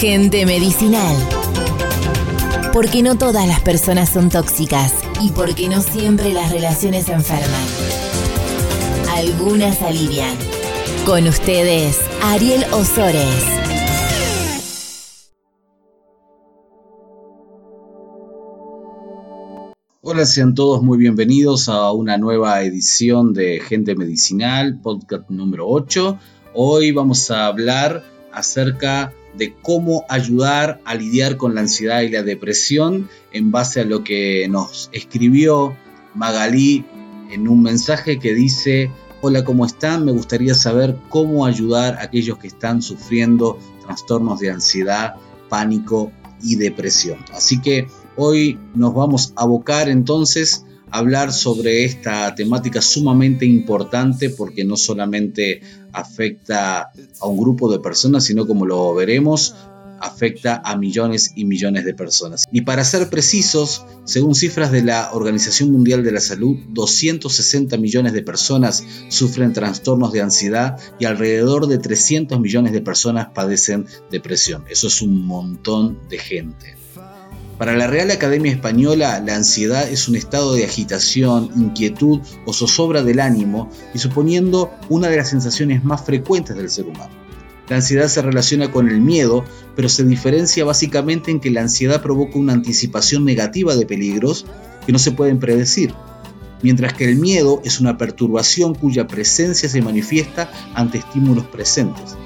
Gente medicinal. Porque no todas las personas son tóxicas y porque no siempre las relaciones enferman. Algunas alivian. Con ustedes, Ariel Osores. Hola, sean todos muy bienvenidos a una nueva edición de Gente Medicinal, podcast número 8. Hoy vamos a hablar acerca de cómo ayudar a lidiar con la ansiedad y la depresión en base a lo que nos escribió Magalí en un mensaje que dice, hola, ¿cómo están? Me gustaría saber cómo ayudar a aquellos que están sufriendo trastornos de ansiedad, pánico y depresión. Así que hoy nos vamos a abocar entonces hablar sobre esta temática sumamente importante porque no solamente afecta a un grupo de personas, sino como lo veremos, afecta a millones y millones de personas. Y para ser precisos, según cifras de la Organización Mundial de la Salud, 260 millones de personas sufren trastornos de ansiedad y alrededor de 300 millones de personas padecen depresión. Eso es un montón de gente. Para la Real Academia Española, la ansiedad es un estado de agitación, inquietud o zozobra del ánimo y suponiendo una de las sensaciones más frecuentes del ser humano. La ansiedad se relaciona con el miedo, pero se diferencia básicamente en que la ansiedad provoca una anticipación negativa de peligros que no se pueden predecir, mientras que el miedo es una perturbación cuya presencia se manifiesta ante estímulos presentes.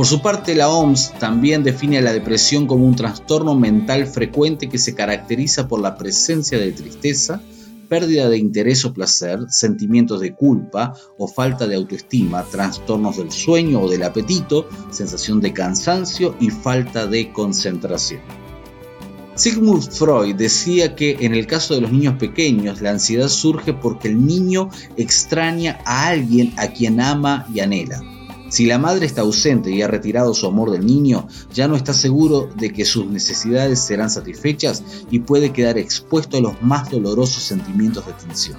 Por su parte, la OMS también define a la depresión como un trastorno mental frecuente que se caracteriza por la presencia de tristeza, pérdida de interés o placer, sentimientos de culpa o falta de autoestima, trastornos del sueño o del apetito, sensación de cansancio y falta de concentración. Sigmund Freud decía que en el caso de los niños pequeños la ansiedad surge porque el niño extraña a alguien a quien ama y anhela. Si la madre está ausente y ha retirado su amor del niño, ya no está seguro de que sus necesidades serán satisfechas y puede quedar expuesto a los más dolorosos sentimientos de tensión.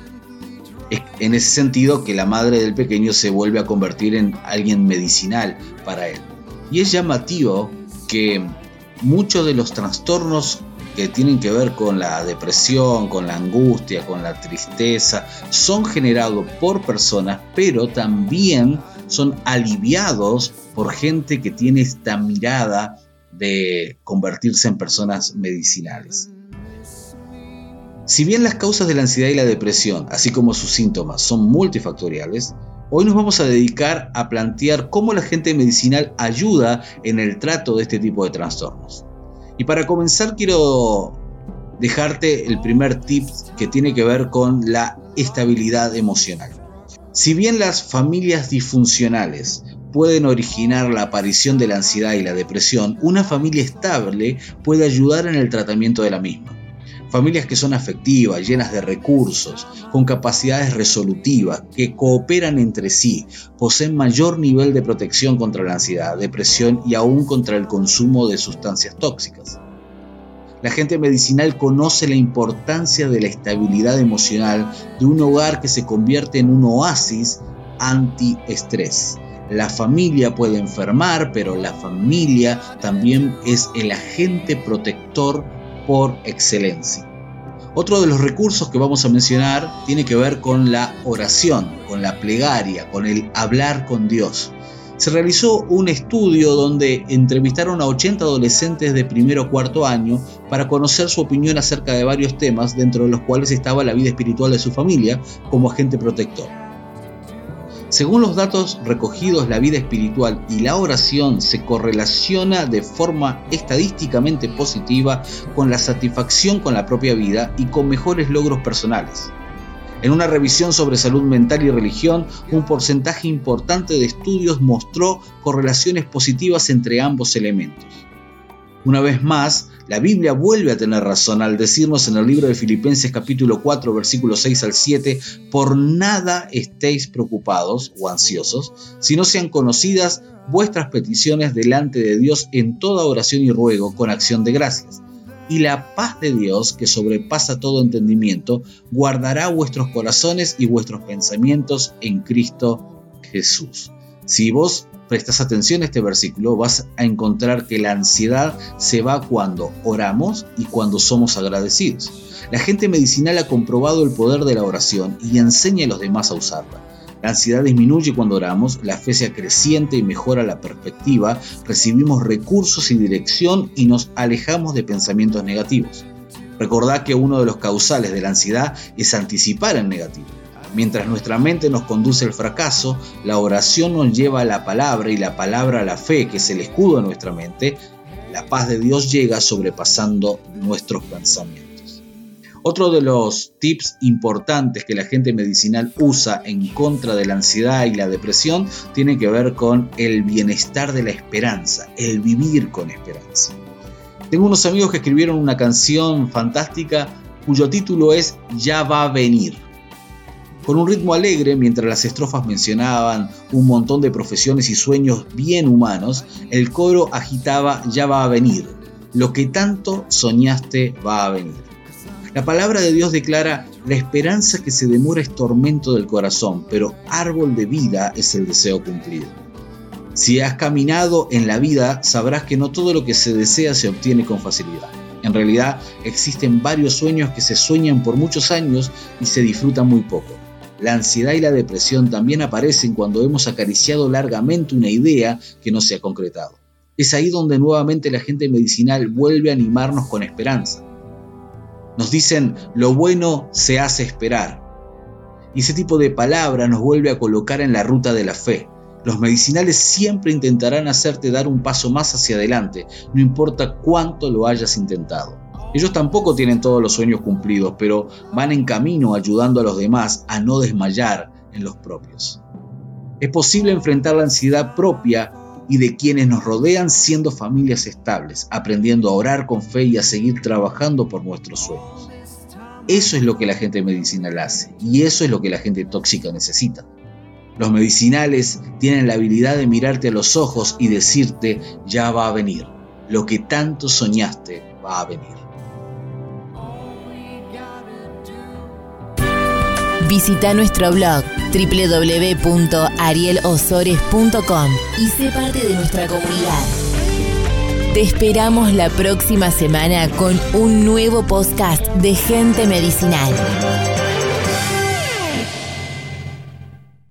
Es en ese sentido que la madre del pequeño se vuelve a convertir en alguien medicinal para él. Y es llamativo que muchos de los trastornos que tienen que ver con la depresión, con la angustia, con la tristeza, son generados por personas, pero también son aliviados por gente que tiene esta mirada de convertirse en personas medicinales. Si bien las causas de la ansiedad y la depresión, así como sus síntomas, son multifactoriales, hoy nos vamos a dedicar a plantear cómo la gente medicinal ayuda en el trato de este tipo de trastornos. Y para comenzar quiero dejarte el primer tip que tiene que ver con la estabilidad emocional. Si bien las familias disfuncionales pueden originar la aparición de la ansiedad y la depresión, una familia estable puede ayudar en el tratamiento de la misma. Familias que son afectivas, llenas de recursos, con capacidades resolutivas, que cooperan entre sí, poseen mayor nivel de protección contra la ansiedad, depresión y aún contra el consumo de sustancias tóxicas. La gente medicinal conoce la importancia de la estabilidad emocional de un hogar que se convierte en un oasis antiestrés. La familia puede enfermar, pero la familia también es el agente protector por excelencia. Otro de los recursos que vamos a mencionar tiene que ver con la oración, con la plegaria, con el hablar con Dios se realizó un estudio donde entrevistaron a 80 adolescentes de primero o cuarto año para conocer su opinión acerca de varios temas, dentro de los cuales estaba la vida espiritual de su familia como agente protector. Según los datos recogidos, la vida espiritual y la oración se correlaciona de forma estadísticamente positiva con la satisfacción con la propia vida y con mejores logros personales. En una revisión sobre salud mental y religión, un porcentaje importante de estudios mostró correlaciones positivas entre ambos elementos. Una vez más, la Biblia vuelve a tener razón al decirnos en el libro de Filipenses capítulo 4 versículos 6 al 7, por nada estéis preocupados o ansiosos, si no sean conocidas vuestras peticiones delante de Dios en toda oración y ruego con acción de gracias y la paz de Dios, que sobrepasa todo entendimiento, guardará vuestros corazones y vuestros pensamientos en Cristo Jesús. Si vos prestas atención a este versículo, vas a encontrar que la ansiedad se va cuando oramos y cuando somos agradecidos. La gente medicinal ha comprobado el poder de la oración y enseña a los demás a usarla. La ansiedad disminuye cuando oramos, la fe se acreciente y mejora la perspectiva, recibimos recursos y dirección y nos alejamos de pensamientos negativos. Recordad que uno de los causales de la ansiedad es anticipar el negativo. Mientras nuestra mente nos conduce al fracaso, la oración nos lleva a la palabra y la palabra a la fe, que es el escudo de nuestra mente. La paz de Dios llega sobrepasando nuestros pensamientos. Otro de los tips importantes que la gente medicinal usa en contra de la ansiedad y la depresión tiene que ver con el bienestar de la esperanza, el vivir con esperanza. Tengo unos amigos que escribieron una canción fantástica cuyo título es Ya va a venir. Con un ritmo alegre, mientras las estrofas mencionaban un montón de profesiones y sueños bien humanos, el coro agitaba Ya va a venir. Lo que tanto soñaste va a venir. La palabra de Dios declara, la esperanza que se demora es tormento del corazón, pero árbol de vida es el deseo cumplido. Si has caminado en la vida, sabrás que no todo lo que se desea se obtiene con facilidad. En realidad, existen varios sueños que se sueñan por muchos años y se disfrutan muy poco. La ansiedad y la depresión también aparecen cuando hemos acariciado largamente una idea que no se ha concretado. Es ahí donde nuevamente la gente medicinal vuelve a animarnos con esperanza. Nos dicen, lo bueno se hace esperar. Y ese tipo de palabra nos vuelve a colocar en la ruta de la fe. Los medicinales siempre intentarán hacerte dar un paso más hacia adelante, no importa cuánto lo hayas intentado. Ellos tampoco tienen todos los sueños cumplidos, pero van en camino ayudando a los demás a no desmayar en los propios. Es posible enfrentar la ansiedad propia y de quienes nos rodean siendo familias estables, aprendiendo a orar con fe y a seguir trabajando por nuestros sueños. Eso es lo que la gente medicinal hace y eso es lo que la gente tóxica necesita. Los medicinales tienen la habilidad de mirarte a los ojos y decirte, ya va a venir, lo que tanto soñaste va a venir. Visita nuestro blog www.arielosores.com y sé parte de nuestra comunidad. Te esperamos la próxima semana con un nuevo podcast de Gente Medicinal.